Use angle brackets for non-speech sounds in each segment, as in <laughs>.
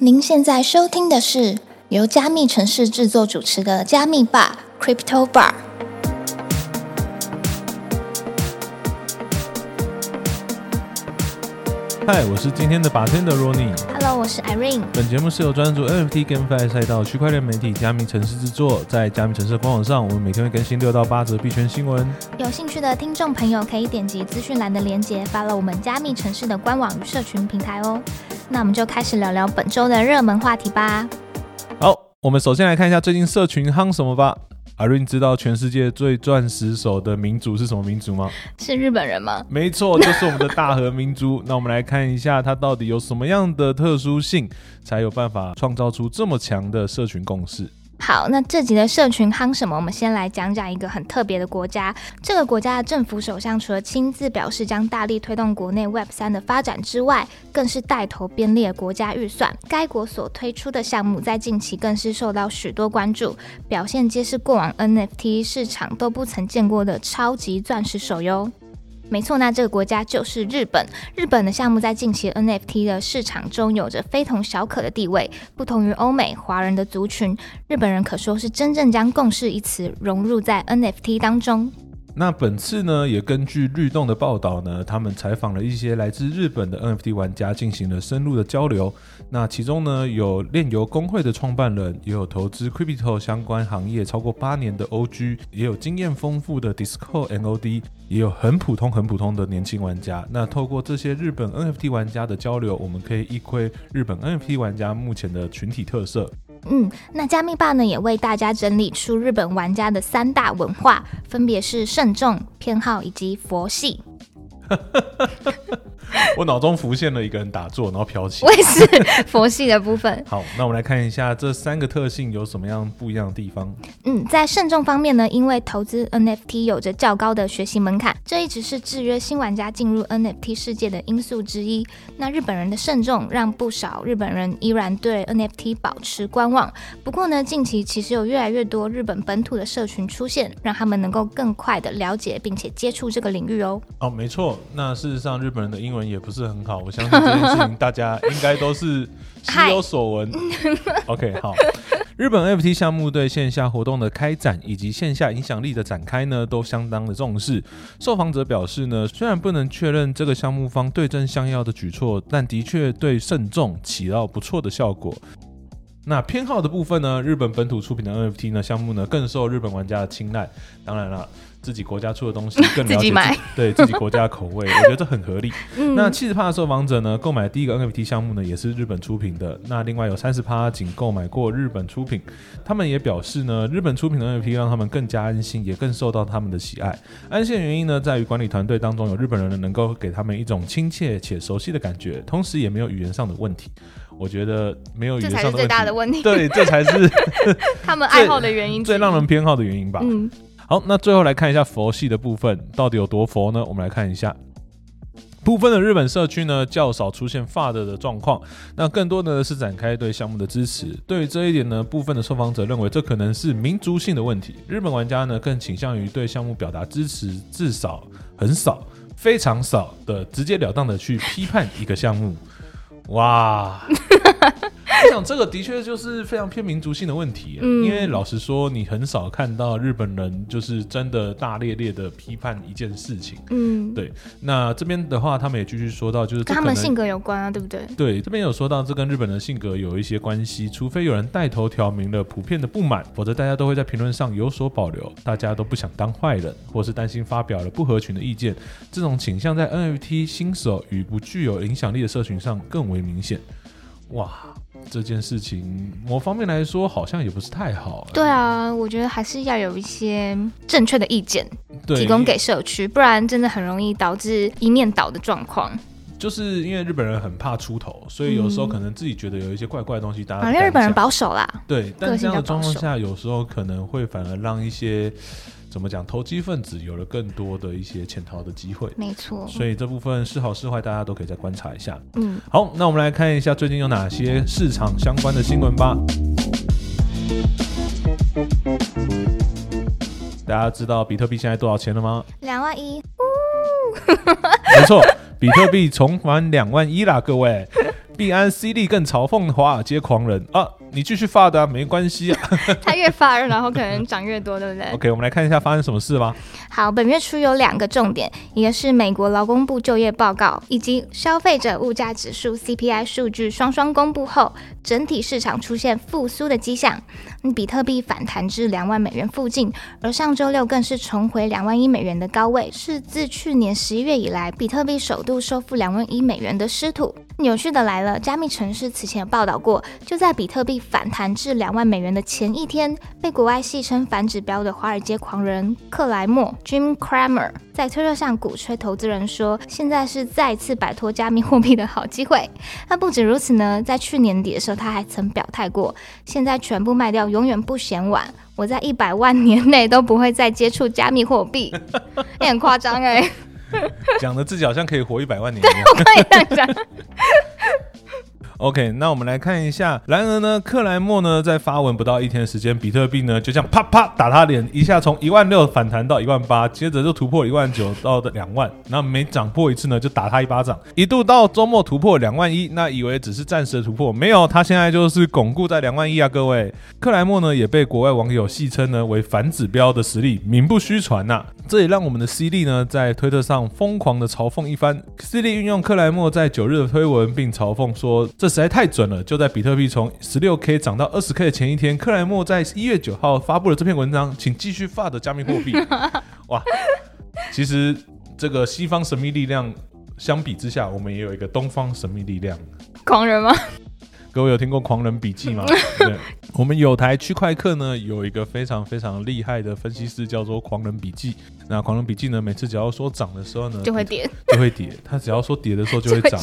您现在收听的是由加密城市制作主持的加密吧 Crypto Bar。嗨，我是今天的 bartender Ronnie。Hello，我是 Irene。本节目是由专注 NFT GameFi 赛道区块链媒体加密城市制作，在加密城市的官网上，我们每天会更新六到八则币圈新闻。有兴趣的听众朋友可以点击资讯栏的链接，发了我们加密城市的官网与社群平台哦。那我们就开始聊聊本周的热门话题吧。好，我们首先来看一下最近社群夯什么吧。阿瑞，你知道全世界最钻石手的民族是什么民族吗？是日本人吗？没错，就是我们的大和民族。<laughs> 那我们来看一下它到底有什么样的特殊性，才有办法创造出这么强的社群共识。好，那这集的社群夯什么？我们先来讲讲一个很特别的国家。这个国家的政府首相除了亲自表示将大力推动国内 Web 三的发展之外，更是带头编列国家预算。该国所推出的项目在近期更是受到许多关注，表现皆是过往 NFT 市场都不曾见过的超级钻石手游。没错，那这个国家就是日本。日本的项目在近期 NFT 的市场中有着非同小可的地位，不同于欧美华人的族群，日本人可说是真正将共事一词融入在 NFT 当中。那本次呢，也根据律动的报道呢，他们采访了一些来自日本的 NFT 玩家，进行了深入的交流。那其中呢，有炼油工会的创办人，也有投资 Crypto 相关行业超过八年的 OG，也有经验丰富的 Discord NOD，也有很普通很普通的年轻玩家。那透过这些日本 NFT 玩家的交流，我们可以一窥日本 NFT 玩家目前的群体特色。嗯，那加密霸呢也为大家整理出日本玩家的三大文化，分别是慎重、偏好以及佛系。<laughs> 我脑中浮现了一个人打坐，然后飘起我。也是佛系的部分。<laughs> 好，那我们来看一下这三个特性有什么样不一样的地方。嗯，在慎重方面呢，因为投资 NFT 有着较高的学习门槛，这一直是制约新玩家进入 NFT 世界的因素之一。那日本人的慎重让不少日本人依然对 NFT 保持观望。不过呢，近期其实有越来越多日本本土的社群出现，让他们能够更快的了解并且接触这个领域哦。哦，没错。那事实上，日本人的英文也不是很好，我相信这件事情大家应该都是 <laughs> 心有所闻。OK，好。日本 NFT 项目对线下活动的开展以及线下影响力的展开呢，都相当的重视。受访者表示呢，虽然不能确认这个项目方对症下药的举措，但的确对慎重起到不错的效果。那偏好的部分呢，日本本土出品的 NFT 呢项目呢，更受日本玩家的青睐。当然了。自己国家出的东西 <laughs> 更了解自己买对自己国家的口味，<laughs> 我觉得这很合理。嗯那七十趴的受访者呢，购买第一个 NFT 项目呢，也是日本出品的。那另外有三十趴仅购买过日本出品，他们也表示呢，日本出品的 NFT 让他们更加安心，也更受到他们的喜爱。安心的原因呢，在于管理团队当中有日本人能够给他们一种亲切且熟悉的感觉，同时也没有语言上的问题。我觉得没有语言上的这才是最大的问题，对，这才是 <laughs> 他们爱好的原因最让人偏好的原因吧。嗯。好，那最后来看一下佛系的部分，到底有多佛呢？我们来看一下。部分的日本社区呢，较少出现 FUD 的状况，那更多的是展开对项目的支持。对于这一点呢，部分的受访者认为这可能是民族性的问题。日本玩家呢，更倾向于对项目表达支持，至少很少、非常少的直截了当的去批判一个项目。哇！我想这个的确就是非常偏民族性的问题，嗯因为老实说，你很少看到日本人就是真的大咧咧的批判一件事情。嗯，对，那这边的话，他们也继续说到，就是跟他们性格有关啊，对不对？对，这边有说到，这跟日本人的性格有一些关系。除非有人带头挑明了普遍的不满，否则大家都会在评论上有所保留。大家都不想当坏人，或是担心发表了不合群的意见。这种倾向在 NFT 新手与不具有影响力的社群上更为明显。哇，这件事情某方面来说好像也不是太好、欸。对啊，我觉得还是要有一些正确的意见，提供给社区，不然真的很容易导致一面倒的状况。就是因为日本人很怕出头，所以有时候嗯可能自己觉得有一些怪怪的东西，大家反正日本人保守啦，对，但这样的状况下，有时候可能会反而让一些怎么讲投机分子有了更多的一些潜逃的机会。没错。所以这部分是好是坏，大家都可以再观察一下。嗯，好，那我们来看一下最近有哪些市场相关的新闻吧。大家知道比特币现在多少钱了吗？两万一，<laughs> 没错，比特币重返两万一啦，各位。币安 C D 更嘲讽华尔街狂人啊！你继续发的没关系啊。<laughs> 他越发，然后可能涨越多，对不对？OK，我们来看一下发生什么事吧。好，本月初有两个重点，一个是美国劳工部就业报告，以及消费者物价指数 CPI 数据双双公布后，整体市场出现复苏的迹象。比特币反弹至两万美元附近，而上周六更是重回两万亿美元的高位，是自去年十一月以来，比特币首度收复两万亿美元的失土。有趣的来了，加密城市此前有报道过，就在比特币反弹至两万美元的前一天，被国外戏称反指标的华尔街狂人克莱默 （Jim Cramer） 在推特上鼓吹投资人说，现在是再次摆脱加密货币的好机会。那不止如此呢，在去年底的时候，他还曾表态过，现在全部卖掉永远不嫌晚，我在一百万年内都不会再接触加密货币，<laughs> 很夸张哎。讲的自己好像可以活一百万年。<laughs> 对，我可以这样。OK，那我们来看一下。然而呢，克莱默呢在发文不到一天的时间，比特币呢就这样啪啪打他脸，一下从一万六反弹到一万八，接着就突破一万九到的两万。那每涨破一次呢，就打他一巴掌。一度到周末突破两万一，那以为只是暂时的突破，没有，他现在就是巩固在两万一啊，各位。克莱默呢也被国外网友戏称呢为反指标的实力，名不虚传呐。这也让我们的 C 利呢在推特上疯狂的嘲讽一番。C 利运用克莱默在九日的推文，并嘲讽说这。实在太准了！就在比特币从十六 K 涨到二十 K 的前一天，克莱默在一月九号发布了这篇文章，请继续发的加密货币。<laughs> 哇，其实这个西方神秘力量相比之下，我们也有一个东方神秘力量。狂人吗？各位有听过《狂人笔记》吗？<laughs> 对，我们有台区块客呢，有一个非常非常厉害的分析师，叫做《狂人笔记》。那《狂人笔记》呢，每次只要说涨的时候呢，就会跌，就会跌；他只要说跌的时候就会涨。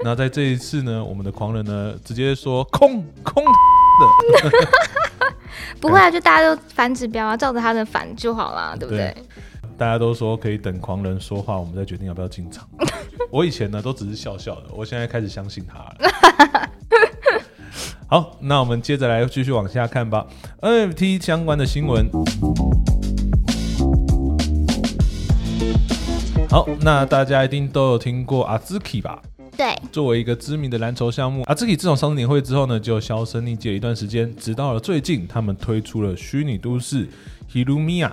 那在这一次呢，我们的狂人呢，直接说空空的。<laughs> 不会啊，就大家都反指标啊，照着他的反就好了，对不对？大家都说可以等狂人说话，我们再决定要不要进场。<laughs> 我以前呢都只是笑笑的，我现在开始相信他了。好，那我们接着来继续往下看吧。NFT 相关的新闻。好，那大家一定都有听过阿兹基吧？对，作为一个知名的蓝筹项目，阿兹基自从上次年会之后呢，就销声匿迹了一段时间，直到了最近，他们推出了虚拟都市 Hilumia。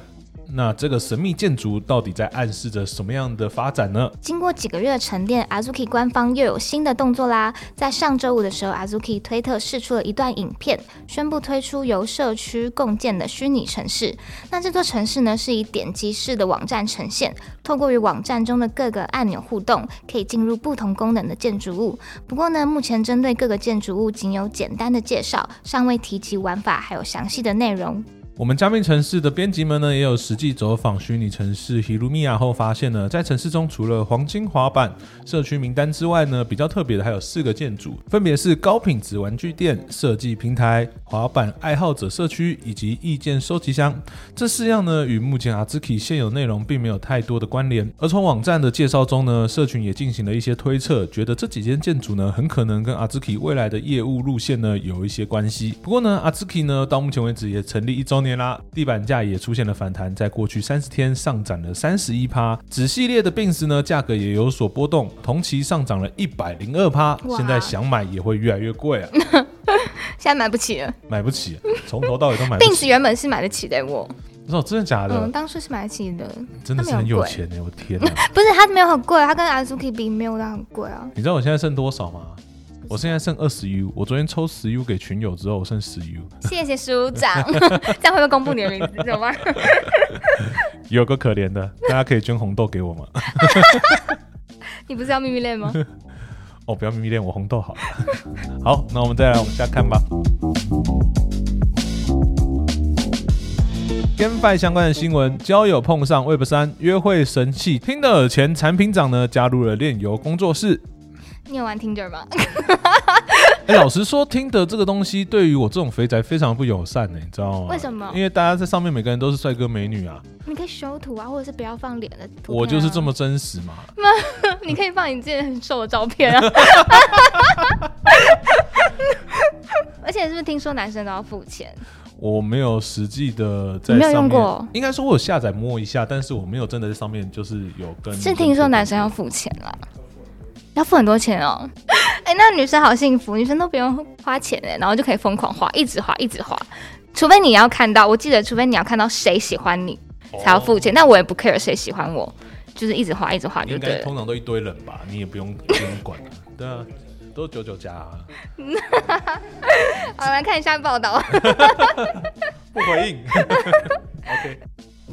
那这个神秘建筑到底在暗示着什么样的发展呢？经过几个月的沉淀，Azuki 官方又有新的动作啦。在上周五的时候，Azuki 推特试出了一段影片，宣布推出由社区共建的虚拟城市。那这座城市呢，是以点击式的网站呈现，透过与网站中的各个按钮互动，可以进入不同功能的建筑物。不过呢，目前针对各个建筑物仅有简单的介绍，尚未提及玩法还有详细的内容。我们加密城市的编辑们呢，也有实际走访虚拟城市 Hilumia 后，发现呢，在城市中除了黄金滑板社区名单之外呢，比较特别的还有四个建筑，分别是高品质玩具店、设计平台、滑板爱好者社区以及意见收集箱。这四样呢，与目前 Azuki 现有内容并没有太多的关联。而从网站的介绍中呢，社群也进行了一些推测，觉得这几间建筑呢，很可能跟 Azuki 未来的业务路线呢有一些关系。不过呢，Azuki 呢，到目前为止也成立一周。年啦，地板价也出现了反弹，在过去三十天上涨了三十一趴。子系列的病丝呢，价格也有所波动，同期上涨了一百零二趴。现在想买也会越来越贵啊！<laughs> 现在买不起了，买不起，从头到尾都买不起。病石原本是买得起的，我。哦，真的假的？嗯，当初是买得起的，真的是很有钱呢！我天哪，<laughs> 不是它没有很贵，它跟 Azuki 比没有它很贵啊。你知道我现在剩多少吗？我现在剩二十 U，我昨天抽十 U 给群友之后，我剩十 U。谢谢署长，<laughs> 这样会不会公布你的名字？怎么办？<laughs> 有个可怜的，大家可以捐红豆给我吗？<laughs> 你不是要秘密恋吗？哦，不要秘密恋，我红豆好了。好，那我们再来往下看吧。GameFi 相关的新闻：交友碰上 Web 三约会神器，听的前产品长呢加入了炼油工作室。你有玩 Tinder 吗？<laughs> 哎，老实说，Tinder 这个东西对于我这种肥宅非常不友善呢，你知道吗？为什么？因为大家在上面每个人都是帅哥美女啊。你可以修图啊，或者是不要放脸的图。我就是这么真实嘛。那 <laughs> 你可以放你自己很瘦的照片啊。<laughs> 而且是不是听说男生都要付钱？我没有实际的在没有用过，应该说我有下载摸一下，但是我没有真的在上面就是有跟。是听说男生要付钱了。要付很多钱哦，<laughs> 哎，那那女生好幸福，女生都不用花钱哎，然后就可以疯狂花，一直花，一直花。除非你要看到，我记得，除非你要看到谁喜欢你，才要付钱。但我也不 care 谁喜欢我，就是一直花，一直花就对。通常都一堆人吧，你也不用不用管啊。<laughs> 对啊，都九九加啊。<laughs> 好，来看一下报道。不回应。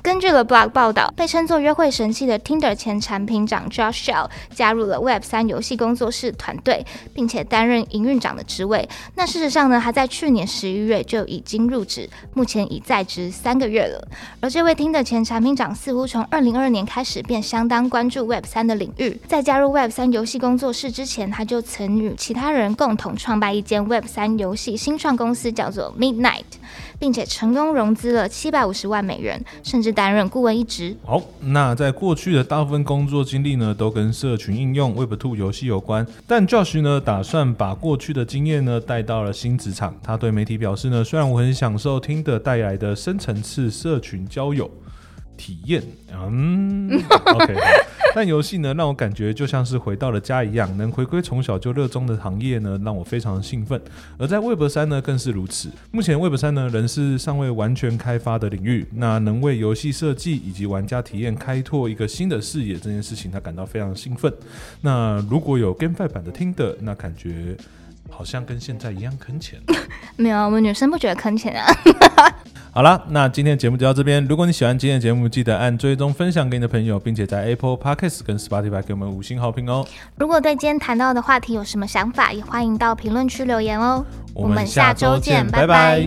根据了 Blog 报道，被称作约会神器的 Tinder 前产品长 Josh Shell 加入了 Web 三游戏工作室团队，并且担任营运长的职位。那事实上呢，他在去年十一月就已经入职，目前已在职三个月了。而这位 Tinder 前产品长似乎从二零二二年开始便相当关注 Web 三的领域。在加入 Web 三游戏工作室之前，他就曾与其他人共同创办一间 Web 三游戏新创公司，叫做 Midnight。并且成功融资了七百五十万美元，甚至担任顾问一职。好，那在过去的大部分工作经历呢，都跟社群应用 Web Two 游戏有关。但 Josh 呢，打算把过去的经验呢带到了新职场。他对媒体表示呢，虽然我很享受听的带来的深层次社群交友。体验，嗯，OK，<laughs> 但游戏呢，让我感觉就像是回到了家一样，能回归从小就热衷的行业呢，让我非常的兴奋。而在 Web 三呢，更是如此。目前 Web 三呢，仍是尚未完全开发的领域，那能为游戏设计以及玩家体验开拓一个新的视野，这件事情他感到非常兴奋。那如果有 GameFi 版的听的，那感觉好像跟现在一样坑钱。<laughs> 没有，我们女生不觉得坑钱啊。<laughs> 好了，那今天的节目就到这边。如果你喜欢今天的节目，记得按追踪、分享给你的朋友，并且在 Apple Podcast 跟 Spotify 给我们五星好评哦。如果对今天谈到的话题有什么想法，也欢迎到评论区留言哦。我们下周见，拜拜。